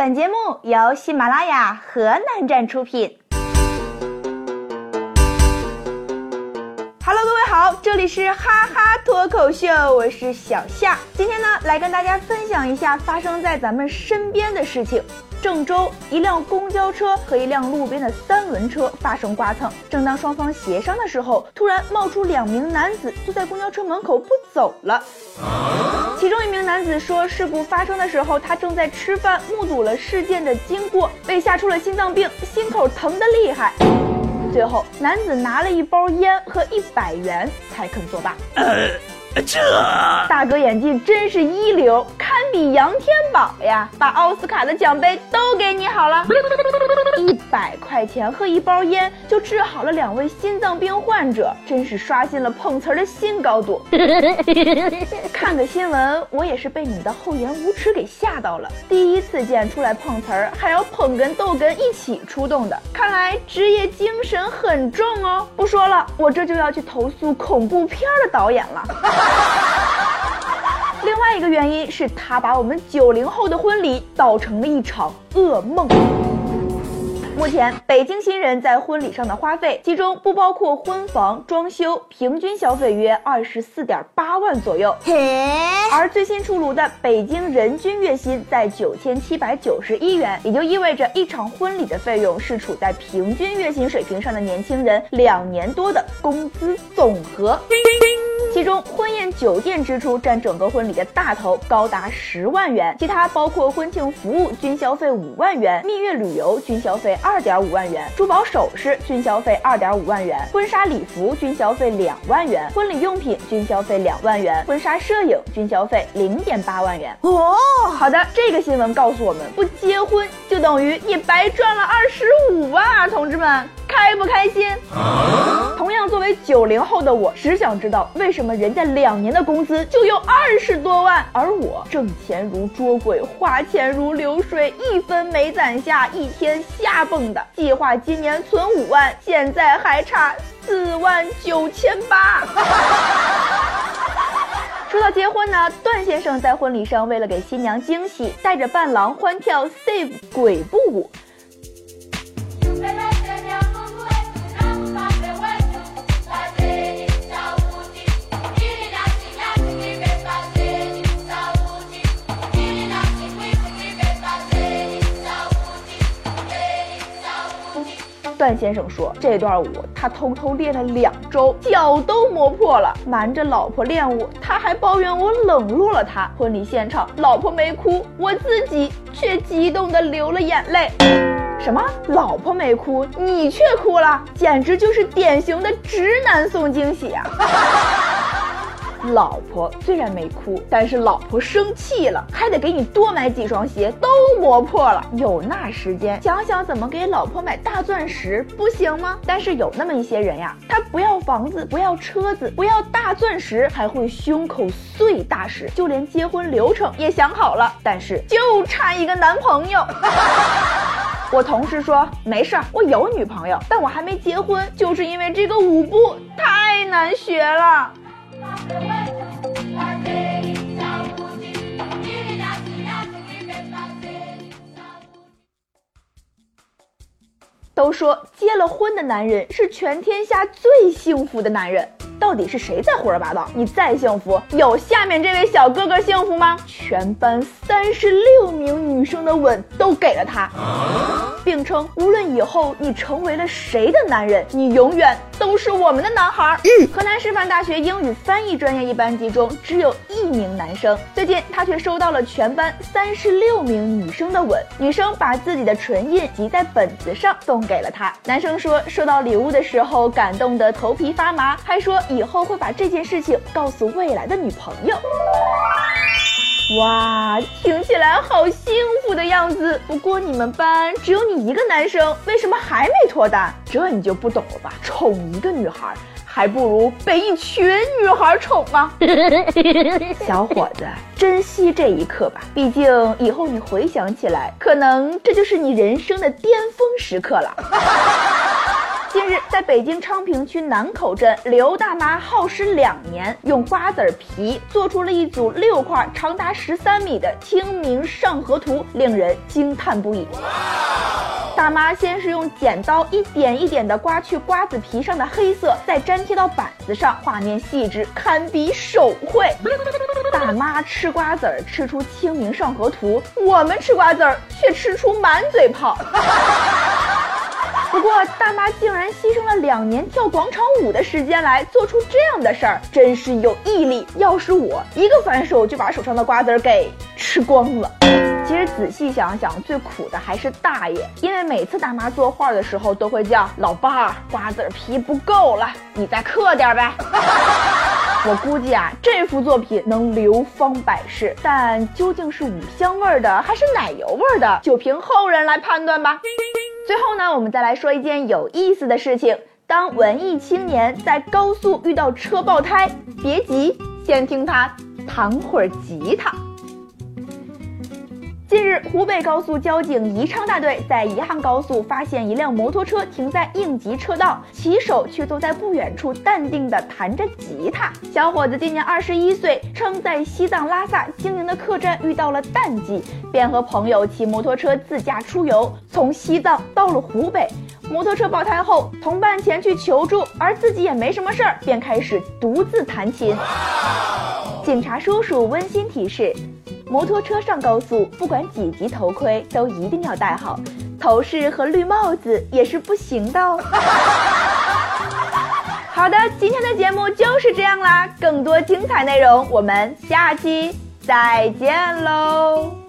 本节目由喜马拉雅河南站出品。Hello，各位好，这里是哈哈脱口秀，我是小夏。今天呢，来跟大家分享一下发生在咱们身边的事情。郑州一辆公交车和一辆路边的三轮车发生刮蹭，正当双方协商的时候，突然冒出两名男子坐在公交车门口不走了。其中一名男子说，事故发生的时候他正在吃饭，目睹了事件的经过，被吓出了心脏病，心口疼得厉害。最后，男子拿了一包烟和一百元才肯作罢。这大哥演技真是一流，堪比杨天宝呀！把奥斯卡的奖杯都给你好了，一百块钱和一包烟就治好了两位心脏病患者，真是刷新了碰瓷儿的新高度。看个新闻，我也是被你的厚颜无耻给吓到了。第一次见出来碰瓷儿还要捧哏逗哏一起出动的，看来职业精神很重哦。不说了，我这就要去投诉恐怖片的导演了。另外一个原因是他把我们九零后的婚礼导成了一场噩梦。目前，北京新人在婚礼上的花费，其中不包括婚房、装修，平均消费约二十四点八万左右。而最新出炉的北京人均月薪在九千七百九十一元，也就意味着一场婚礼的费用是处在平均月薪水平上的年轻人两年多的工资总和。其中，婚宴酒店支出占整个婚礼的大头，高达十万元；其他包括婚庆服务均消费五万元，蜜月旅游均消费二点五万元，珠宝首饰均消费二点五万元，婚纱礼服均消费两万元，婚礼用品均消费两万元，婚纱摄影均消费零点八万元。哦，好的，这个新闻告诉我们，不结婚就等于你白赚了二十五万啊，同志们。开不开心？同样，作为九零后的我，只想知道为什么人家两年的工资就有二十多万，而我挣钱如捉鬼，花钱如流水，一分没攒下，一天瞎蹦的。计划今年存五万，现在还差四万九千八。说到结婚呢，段先生在婚礼上为了给新娘惊喜，带着伴郎欢跳 Save 鬼步舞。段先生说，这段舞他偷偷练了两周，脚都磨破了。瞒着老婆练舞，他还抱怨我冷落了他。婚礼现场，老婆没哭，我自己却激动的流了眼泪。什么？老婆没哭，你却哭了？简直就是典型的直男送惊喜啊！老婆虽然没哭，但是老婆生气了，还得给你多买几双鞋，都磨破了。有那时间想想怎么给老婆买大钻石，不行吗？但是有那么一些人呀，他不要房子，不要车子，不要大钻石，还会胸口碎大石，就连结婚流程也想好了，但是就差一个男朋友。我同事说没事儿，我有女朋友，但我还没结婚，就是因为这个舞步太难学了。都说结了婚的男人是全天下最幸福的男人。到底是谁在胡说八道？你再幸福，有下面这位小哥哥幸福吗？全班三十六名女生的吻都给了他，并称无论以后你成为了谁的男人，你永远都是我们的男孩。河南师范大学英语翻译专业一班级中只有一名男生，最近他却收到了全班三十六名女生的吻，女生把自己的唇印集在本子上送给了他。男生说收到礼物的时候感动得头皮发麻，还说。以后会把这件事情告诉未来的女朋友。哇，听起来好幸福的样子。不过你们班只有你一个男生，为什么还没脱单？这你就不懂了吧？宠一个女孩，还不如被一群女孩宠吗？小伙子，珍惜这一刻吧。毕竟以后你回想起来，可能这就是你人生的巅峰时刻了。近日，在北京昌平区南口镇，刘大妈耗时两年，用瓜子皮做出了一组六块、长达十三米的《清明上河图》，令人惊叹不已。大妈先是用剪刀一点一点地刮去瓜子皮上的黑色，再粘贴到板子上，画面细致，堪比手绘。大妈吃瓜子儿吃出《清明上河图》，我们吃瓜子儿却吃出满嘴泡。大妈竟然牺牲了两年跳广场舞的时间来做出这样的事儿，真是有毅力。要是我一个反手就把手上的瓜子儿给吃光了。其实仔细想想，最苦的还是大爷，因为每次大妈作画的时候都会叫老伴儿，瓜子皮不够了，你再刻点呗。我估计啊，这幅作品能流芳百世，但究竟是五香味的还是奶油味的，就凭后人来判断吧。最后呢，我们再来说一件有意思的事情：当文艺青年在高速遇到车爆胎，别急，先听他弹会儿吉他。近日，湖北高速交警宜昌大队在宜汉高速发现一辆摩托车停在应急车道，骑手却坐在不远处淡定地弹着吉他。小伙子今年二十一岁，称在西藏拉萨经营的客栈遇到了淡季，便和朋友骑摩托车自驾出游，从西藏到了湖北。摩托车爆胎后，同伴前去求助，而自己也没什么事儿，便开始独自弹琴。警察叔叔温馨提示。摩托车上高速，不管几级头盔都一定要戴好，头饰和绿帽子也是不行的哦。好的，今天的节目就是这样啦，更多精彩内容我们下期再见喽。